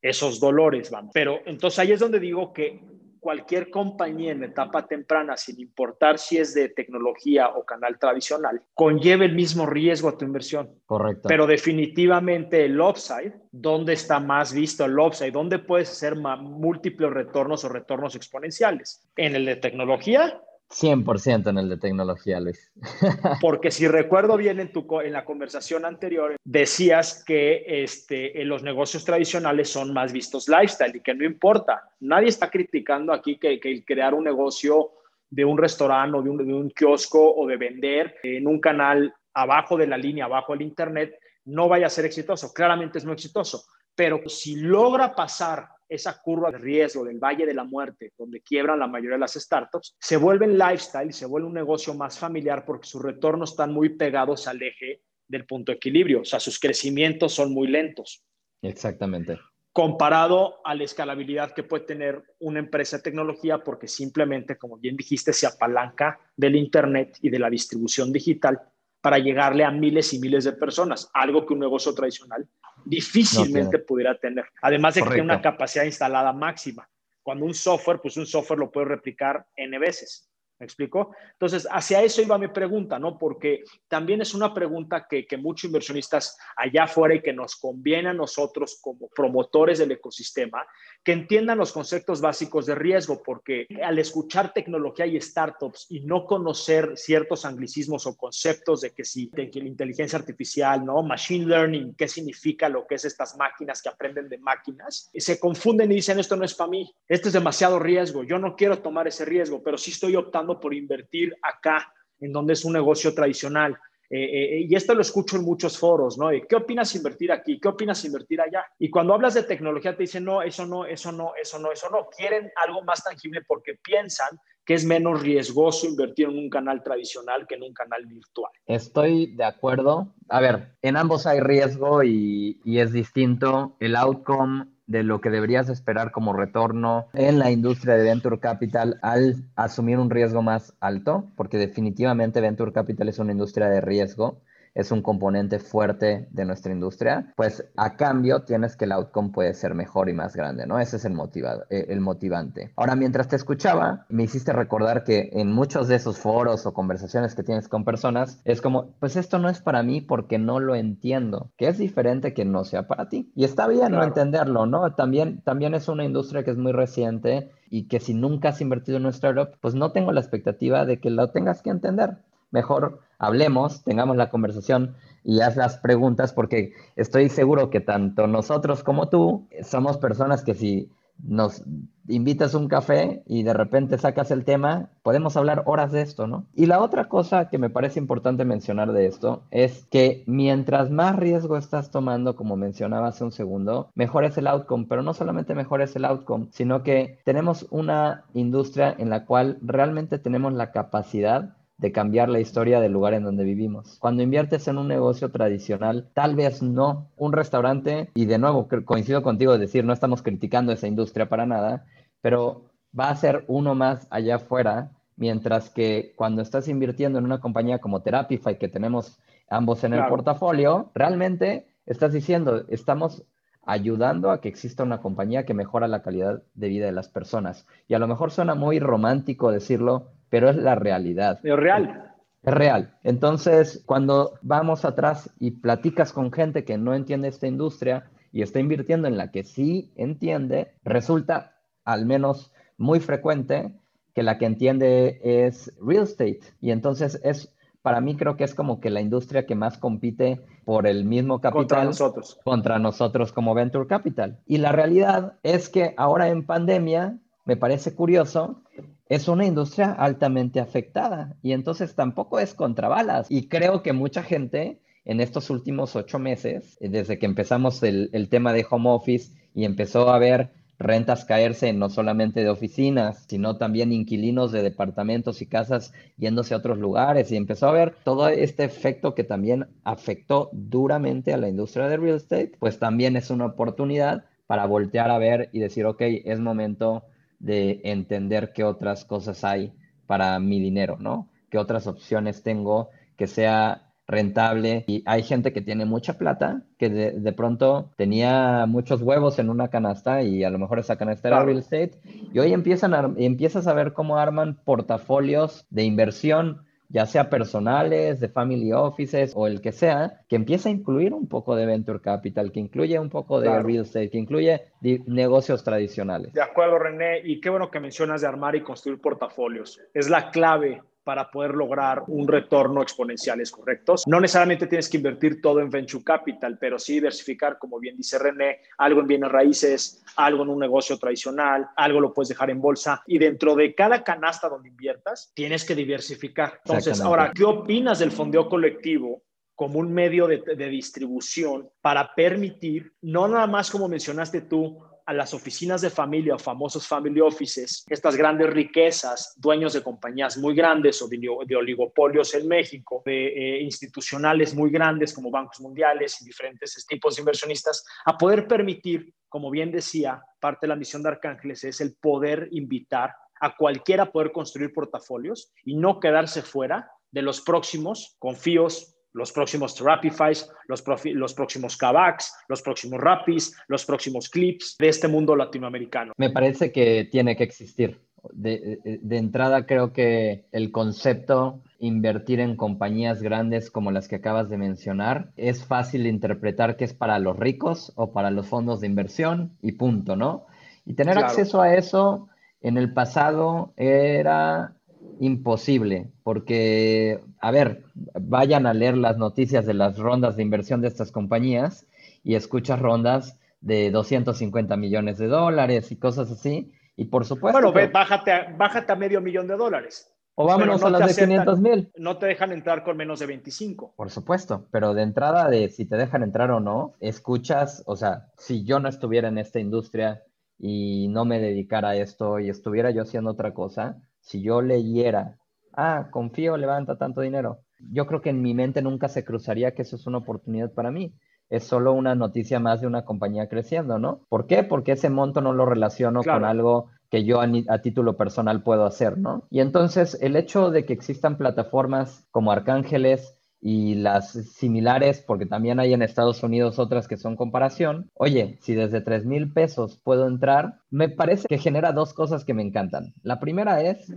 esos dolores. Vamos. Pero entonces ahí es donde digo que cualquier compañía en etapa temprana, sin importar si es de tecnología o canal tradicional, conlleve el mismo riesgo a tu inversión. Correcto. Pero definitivamente el upside, ¿dónde está más visto el upside? ¿Dónde puedes hacer múltiples retornos o retornos exponenciales? ¿En el de tecnología 100% en el de tecnología, Luis. [LAUGHS] Porque si recuerdo bien en, tu, en la conversación anterior, decías que este, en los negocios tradicionales son más vistos lifestyle y que no importa. Nadie está criticando aquí que, que crear un negocio de un restaurante o de un, de kiosco o de vender en un canal abajo de la línea, abajo del Internet, no vaya a ser exitoso. Claramente es muy exitoso. Pero si logra pasar esa curva de riesgo del valle de la muerte, donde quiebran la mayoría de las startups, se vuelven lifestyle, se vuelve un negocio más familiar porque sus retornos están muy pegados al eje del punto de equilibrio, o sea, sus crecimientos son muy lentos. Exactamente. Comparado a la escalabilidad que puede tener una empresa de tecnología, porque simplemente, como bien dijiste, se apalanca del Internet y de la distribución digital para llegarle a miles y miles de personas, algo que un negocio tradicional difícilmente pudiera tener. Además de que tiene una capacidad instalada máxima. Cuando un software, pues un software lo puede replicar n veces. ¿Me explico? Entonces, hacia eso iba mi pregunta, ¿no? Porque también es una pregunta que, que, muchos inversionistas allá afuera y que nos conviene a nosotros como promotores del ecosistema, que entiendan los conceptos básicos de riesgo, porque al escuchar tecnología y startups y no conocer ciertos anglicismos o conceptos de que si inteligencia artificial, ¿no? Machine learning, qué significa lo que es estas máquinas que aprenden de máquinas, se confunden y dicen, esto no es para mí, esto es demasiado riesgo, yo no quiero tomar ese riesgo, pero sí estoy optando por invertir acá, en donde es un negocio tradicional. Eh, eh, y esto lo escucho en muchos foros, ¿no? ¿Qué opinas invertir aquí? ¿Qué opinas invertir allá? Y cuando hablas de tecnología te dicen, no, eso no, eso no, eso no, eso no. Quieren algo más tangible porque piensan que es menos riesgoso invertir en un canal tradicional que en un canal virtual. Estoy de acuerdo. A ver, en ambos hay riesgo y, y es distinto. El outcome de lo que deberías esperar como retorno en la industria de Venture Capital al asumir un riesgo más alto, porque definitivamente Venture Capital es una industria de riesgo es un componente fuerte de nuestra industria, pues a cambio tienes que el outcome puede ser mejor y más grande, ¿no? Ese es el, motivado, eh, el motivante. Ahora, mientras te escuchaba, me hiciste recordar que en muchos de esos foros o conversaciones que tienes con personas, es como, pues esto no es para mí porque no lo entiendo, que es diferente que no sea para ti. Y está bien no entenderlo, ¿no? También, también es una industria que es muy reciente y que si nunca has invertido en una startup, pues no tengo la expectativa de que lo tengas que entender mejor hablemos, tengamos la conversación y haz las preguntas porque estoy seguro que tanto nosotros como tú somos personas que si nos invitas un café y de repente sacas el tema, podemos hablar horas de esto, ¿no? Y la otra cosa que me parece importante mencionar de esto es que mientras más riesgo estás tomando, como mencionaba hace un segundo, mejor es el outcome, pero no solamente mejor es el outcome, sino que tenemos una industria en la cual realmente tenemos la capacidad de cambiar la historia del lugar en donde vivimos. Cuando inviertes en un negocio tradicional, tal vez no un restaurante, y de nuevo coincido contigo de decir, no estamos criticando esa industria para nada, pero va a ser uno más allá afuera, mientras que cuando estás invirtiendo en una compañía como Therapify, que tenemos ambos en el portafolio, realmente estás diciendo, estamos ayudando a que exista una compañía que mejora la calidad de vida de las personas. Y a lo mejor suena muy romántico decirlo, pero es la realidad. Es real. Es real. Entonces, cuando vamos atrás y platicas con gente que no entiende esta industria y está invirtiendo en la que sí entiende, resulta al menos muy frecuente que la que entiende es real estate. Y entonces es, para mí creo que es como que la industria que más compite por el mismo capital contra nosotros. Contra nosotros como Venture Capital. Y la realidad es que ahora en pandemia, me parece curioso es una industria altamente afectada y entonces tampoco es contra balas. Y creo que mucha gente en estos últimos ocho meses, eh, desde que empezamos el, tema de home office y empezó a haber rentas caerse no solamente de oficinas, sino también inquilinos de departamentos y casas yéndose a otros lugares y empezó a haber todo este efecto que también afectó duramente a la industria de real estate, pues también es una oportunidad para voltear a ver y decir, ok, es momento de entender qué otras cosas hay para mi dinero, ¿no? ¿Qué otras opciones tengo que sea rentable? Y hay gente que tiene mucha plata, que de, pronto tenía muchos huevos en una canasta y a lo mejor esa canasta era real estate. Y hoy empiezan a, empiezas a ver cómo arman portafolios de inversión ya sea personales, de family offices o el que sea, que empieza a incluir un poco de venture capital, que incluye un poco de real estate, que incluye negocios tradicionales. De acuerdo, René, y qué bueno que mencionas de armar y construir portafolios. Es la clave para poder lograr un retorno exponenciales correctos. No necesariamente tienes que invertir todo en venture capital, pero sí diversificar, como bien dice René, algo en bienes raíces, algo en un negocio tradicional, algo lo puedes dejar en bolsa y dentro de cada canasta donde inviertas, tienes que diversificar. Entonces, ahora, ¿qué opinas del fondeo colectivo como un medio de, de, distribución para permitir, no nada más como mencionaste tú, a las oficinas de familia famosos family offices, estas grandes riquezas, dueños de compañías muy grandes o de, oligopolios en México, de eh, institucionales muy grandes como bancos mundiales y diferentes tipos de inversionistas, a poder permitir, como bien decía, parte de la misión de Arcángeles es el poder invitar a cualquiera a poder construir portafolios y no quedarse fuera de los próximos confíos, los próximos Therapifys, los, los próximos Kavaks, los próximos Rapis, los próximos Clips de este mundo latinoamericano. Me parece que tiene que existir. De, de, entrada creo que el concepto invertir en compañías grandes como las que acabas de mencionar es fácil interpretar que es para los ricos o para los fondos de inversión y punto, ¿no? Y tener acceso a eso en el pasado era imposible, porque, a ver, vayan a leer las noticias de las rondas de inversión de estas compañías y escuchas rondas de 250 millones de dólares y cosas así. Y por supuesto. Bueno, ve, bájate, a, bájate a medio millón de dólares. O vámonos a las de 500 mil. No te dejan entrar con menos de 25. Por supuesto, pero de entrada de si te dejan entrar o no, escuchas, o sea, si yo no estuviera en esta industria y no me dedicara a esto y estuviera yo haciendo otra cosa, si yo leyera, ah, confío, levanta tanto dinero, yo creo que en mi mente nunca se cruzaría que eso es una oportunidad para mí. Es solo una noticia más de una compañía creciendo, ¿no? ¿Por qué? Porque ese monto no lo relaciono con algo que yo a, a, título personal puedo hacer, ¿no? Y entonces el hecho de que existan plataformas como Arcángeles, y las similares, porque también hay en Estados Unidos otras que son comparación. Oye, si desde 3 mil pesos puedo entrar, me parece que genera dos cosas que me encantan. La primera es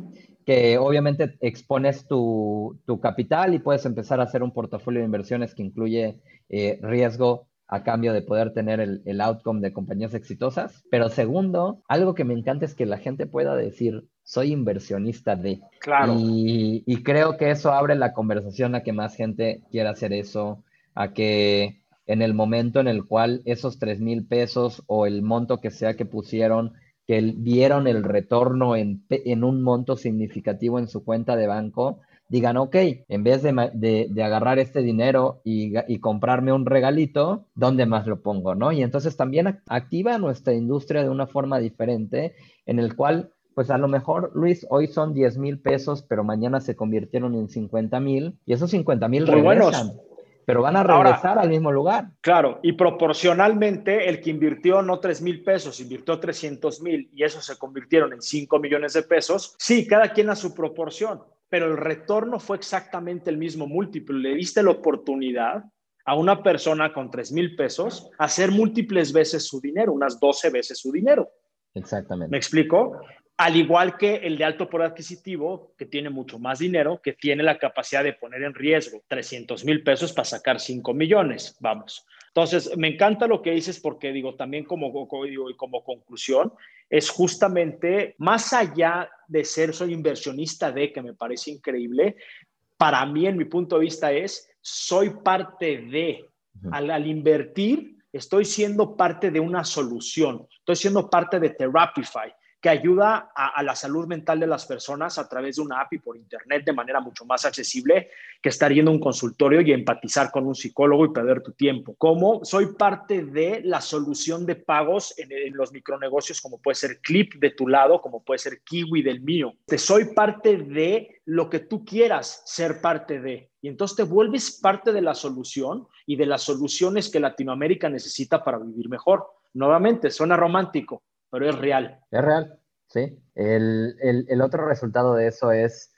que obviamente expones tu, tu capital y puedes empezar a hacer un portafolio de inversiones que incluye eh, riesgo a cambio de poder tener el, el outcome de compañías exitosas. Pero segundo, algo que me encanta es que la gente pueda decir, soy inversionista de. Claro. Y, creo que eso abre la conversación a que más gente quiera hacer eso, a que en el momento en el cual esos tres mil pesos o el monto que sea que pusieron, que vieron el retorno en, en, un monto significativo en su cuenta de banco, digan, ok, en vez de, de, agarrar este dinero y, y, comprarme un regalito, ¿dónde más lo pongo? ¿no? Y entonces también activa nuestra industria de una forma diferente, en el cual pues a lo mejor, Luis, hoy son 10 mil pesos, pero mañana se convirtieron en 50 mil y esos 50 mil regresan. Pero van a regresar al mismo lugar. Claro, y proporcionalmente el que invirtió no 3 mil pesos, invirtió 300 mil y eso se convirtieron en 5 millones de pesos. Sí, cada quien a su proporción, pero el retorno fue exactamente el mismo múltiplo. Le diste la oportunidad a una persona con 3 mil pesos hacer múltiples veces su dinero, unas 12 veces su dinero. Exactamente. ¿Me explico? Al igual que el de alto poder adquisitivo, que tiene mucho más dinero, que tiene la capacidad de poner en riesgo 300 mil pesos para sacar 5 millones, vamos. Entonces, me encanta lo que dices porque digo, también como, como, como conclusión, es justamente más allá de ser soy inversionista de, que me parece increíble, para mí, en mi punto de vista, es soy parte de, al, al invertir, estoy siendo parte de una solución, estoy siendo parte de Therapify, que ayuda a, la salud mental de las personas a través de una app y por internet de manera mucho más accesible que estar yendo a un consultorio y empatizar con un psicólogo y perder tu tiempo. Como soy parte de la solución de pagos en, los micronegocios, como puede ser Clip de tu lado, como puede ser Kiwi del mío. Te soy parte de lo que tú quieras ser parte de. Y entonces te vuelves parte de la solución y de las soluciones que Latinoamérica necesita para vivir mejor. Nuevamente, suena romántico, pero es real. Es real, sí. El, el, otro resultado de eso es,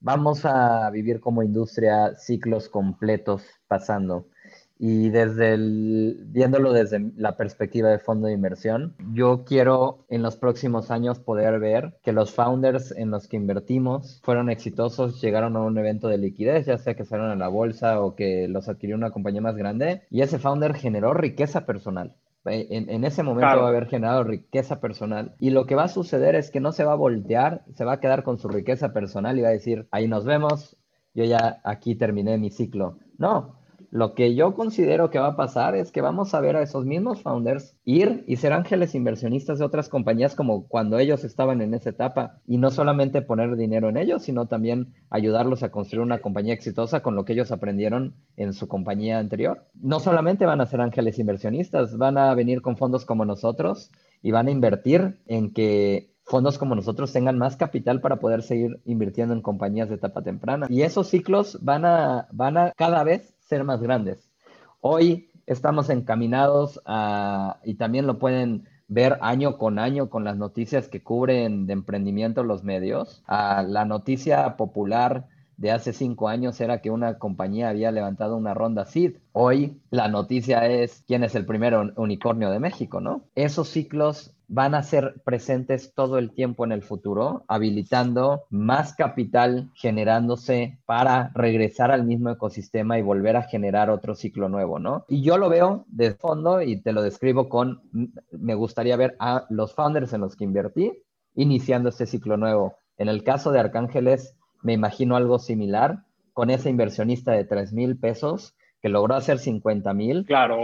vamos a vivir como industria ciclos completos pasando. Y desde el, viéndolo desde la perspectiva de fondo de inversión, yo quiero en los próximos años poder ver que los founders en los que invertimos fueron exitosos, llegaron a un evento de liquidez, ya sea que salieron a la bolsa o que los adquirió una compañía más grande, y ese founder generó riqueza personal. Eh, en, ese momento va a haber generado riqueza personal. Y lo que va a suceder es que no se va a voltear, se va a quedar con su riqueza personal y va a decir, ahí nos vemos, yo ya aquí terminé mi ciclo. No, lo que yo considero que va a pasar es que vamos a ver a esos mismos founders ir y ser ángeles inversionistas de otras compañías como cuando ellos estaban en esa etapa y no solamente poner dinero en ellos, sino también ayudarlos a construir una compañía exitosa con lo que ellos aprendieron en su compañía anterior. No solamente van a ser ángeles inversionistas, van a venir con fondos como nosotros y van a invertir en que fondos como nosotros tengan más capital para poder seguir invirtiendo en compañías de etapa temprana. Y esos ciclos van a, van a cada vez ser más grandes. Hoy estamos encaminados a, y también lo pueden ver año con año con las noticias que cubren de emprendimiento los medios, a la noticia popular de hace cinco años era que una compañía había levantado una ronda SID. Hoy la noticia es quién es el primer unicornio de México, ¿no? Esos ciclos van a ser presentes todo el tiempo en el futuro, habilitando más capital generándose para regresar al mismo ecosistema y volver a generar otro ciclo nuevo, ¿no? Y yo lo veo de fondo y te lo describo con, me gustaría ver a los founders en los que invertí iniciando este ciclo nuevo. En el caso de Arcángeles, me imagino algo similar con ese inversionista de 3 mil pesos que logró hacer 50 mil. Claro.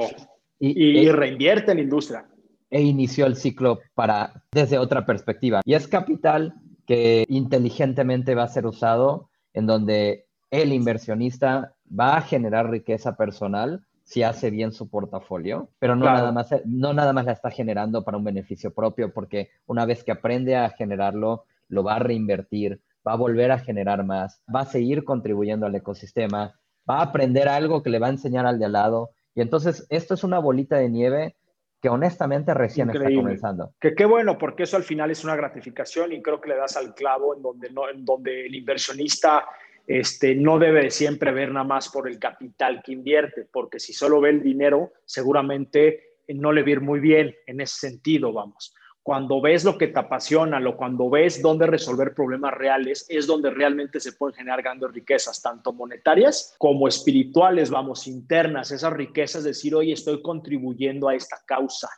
Y, y, reinvierte en la industria e inició el ciclo para desde otra perspectiva. Y es capital que inteligentemente va a ser usado en donde el inversionista va a generar riqueza personal si hace bien su portafolio, pero no, nada más, no nada más la está generando para un beneficio propio, porque una vez que aprende a generarlo, lo va a reinvertir, va a volver a generar más, va a seguir contribuyendo al ecosistema, va a aprender algo que le va a enseñar al de al lado. Y entonces esto es una bolita de nieve que honestamente recién está comenzando. Que qué bueno, porque eso al final es una gratificación y creo que le das al clavo en donde, no, en donde el inversionista este, no debe siempre ver nada más por el capital que invierte, porque si solo ve el dinero, seguramente no le va a ir muy bien en ese sentido, vamos cuando ves lo que te apasiona, lo cuando ves dónde resolver problemas reales, es donde realmente se pueden generar grandes riquezas, tanto monetarias como espirituales, vamos, internas, esas riquezas, decir, oye, estoy contribuyendo a esta causa.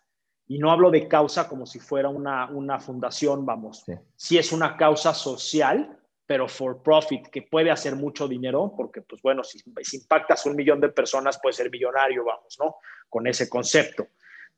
Y no hablo de causa como si fuera una, una fundación, vamos. Si es una causa social, pero for profit, que puede hacer mucho dinero, porque, pues bueno, si, si impactas un millón de personas, puede ser millonario, vamos, ¿no? Con ese concepto.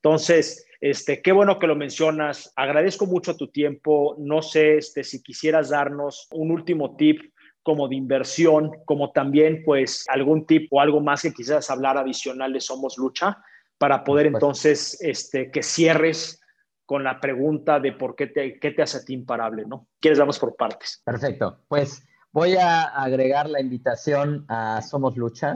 Entonces, este, qué bueno que lo mencionas. Agradezco mucho tu tiempo. No sé este, si quisieras darnos un último tip como de inversión, como también pues algún tip o algo más que quisieras hablar adicional de Somos Lucha para poder entonces este, que cierres con la pregunta de por qué te, qué te hace a ti imparable, ¿no? ¿Quieres vamos por partes? Perfecto. Pues voy a agregar la invitación a Somos Lucha.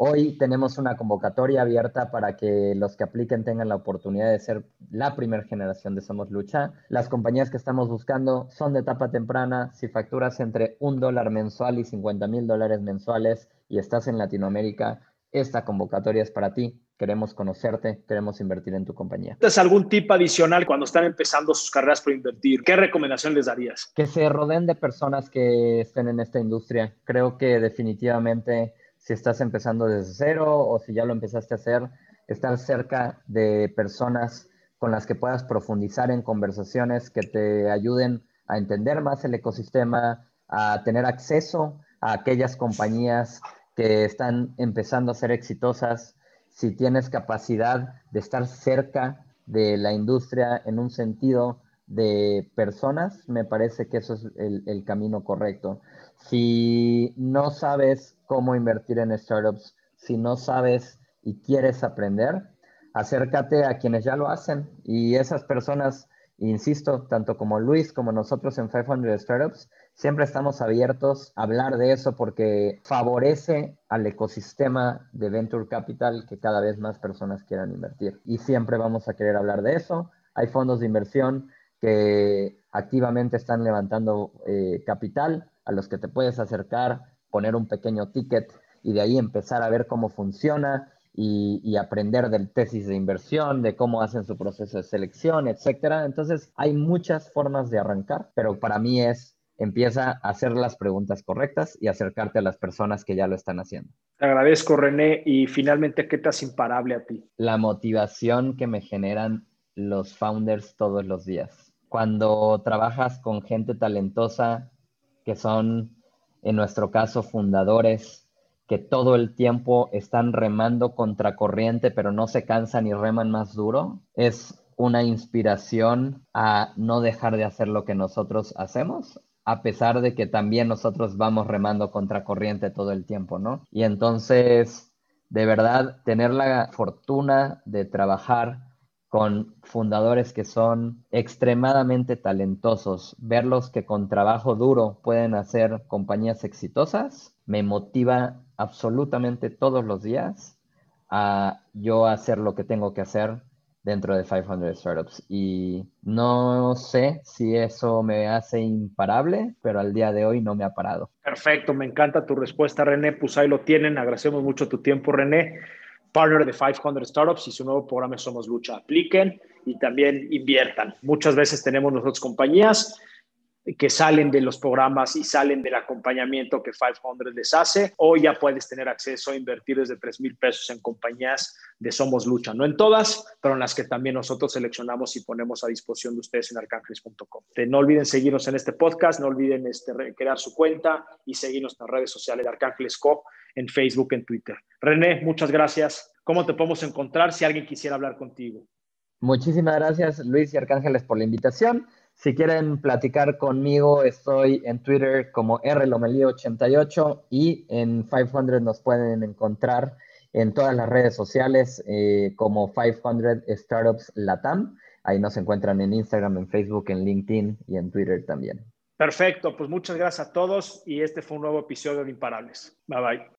Hoy tenemos una convocatoria abierta para que los que apliquen tengan la oportunidad de ser la primera generación de Somos Lucha. Las compañías que estamos buscando son de etapa temprana. Si facturas entre un dólar mensual y 50 mil dólares mensuales y estás en Latinoamérica, esta convocatoria es para ti. Queremos conocerte, queremos invertir en tu compañía. ¿Tienes algún tip adicional cuando están empezando sus carreras por invertir? ¿Qué recomendación les darías? Que se rodeen de personas que estén en esta industria. Creo que definitivamente si estás empezando desde cero o si ya lo empezaste a hacer, estar cerca de personas con las que puedas profundizar en conversaciones que te ayuden a entender más el ecosistema, a tener acceso a aquellas compañías que están empezando a ser exitosas, si tienes capacidad de estar cerca de la industria en un sentido de personas, me parece que eso es el, camino correcto. Si no sabes cómo invertir en startups, si no sabes y quieres aprender, acércate a quienes ya lo hacen y esas personas, insisto, tanto como Luis como nosotros en 500 Startups, siempre estamos abiertos a hablar de eso porque favorece al ecosistema de Venture Capital que cada vez más personas quieran invertir. Y siempre vamos a querer hablar de eso. Hay fondos de inversión que activamente están levantando eh, capital a los que te puedes acercar, poner un pequeño ticket y de ahí empezar a ver cómo funciona y, aprender del tesis de inversión, de cómo hacen su proceso de selección, etcétera. Entonces, hay muchas formas de arrancar, pero para mí es empieza a hacer las preguntas correctas y acercarte a las personas que ya lo están haciendo. Te agradezco, René. Y finalmente, ¿qué te hace imparable a ti? La motivación que me generan los founders todos los días. Cuando trabajas con gente talentosa que son, en nuestro caso, fundadores, que todo el tiempo están remando contracorriente, pero no se cansan y reman más duro, es una inspiración a no dejar de hacer lo que nosotros hacemos, a pesar de que también nosotros vamos remando contracorriente todo el tiempo, ¿no? Y entonces, de verdad, tener la fortuna de trabajar con fundadores que son extremadamente talentosos, verlos que con trabajo duro pueden hacer compañías exitosas, me motiva absolutamente todos los días a yo hacer lo que tengo que hacer dentro de 500 Startups. Y no sé si eso me hace imparable, pero al día de hoy no me ha parado. Perfecto, me encanta tu respuesta, René. Pues ahí lo tienen. Agradecemos mucho tu tiempo, René partner de 500 Startups y su nuevo programa Somos Lucha. Apliquen y también inviertan. Muchas veces tenemos nosotros compañías que salen de los programas y salen del acompañamiento que 500 les hace, o ya puedes tener acceso a invertir desde 3 mil pesos en compañías de Somos Lucha. No en todas, pero en las que también nosotros seleccionamos y ponemos a disposición de ustedes en arcángeles.com. No olviden seguirnos en este podcast, no olviden este, crear su cuenta y seguirnos en las redes sociales de Arcángeles Co en Facebook, en Twitter. René, muchas gracias. ¿Cómo te podemos encontrar si alguien quisiera hablar contigo? Muchísimas gracias, Luis y Arcángeles, por la invitación. Si quieren platicar conmigo, estoy en Twitter como rlomelí88 y en 500 nos pueden encontrar en todas las redes sociales eh, como 500 Startups Latam. Ahí nos encuentran en Instagram, en Facebook, en LinkedIn y en Twitter también. Perfecto, pues muchas gracias a todos y este fue un nuevo episodio de Imparables. Bye bye.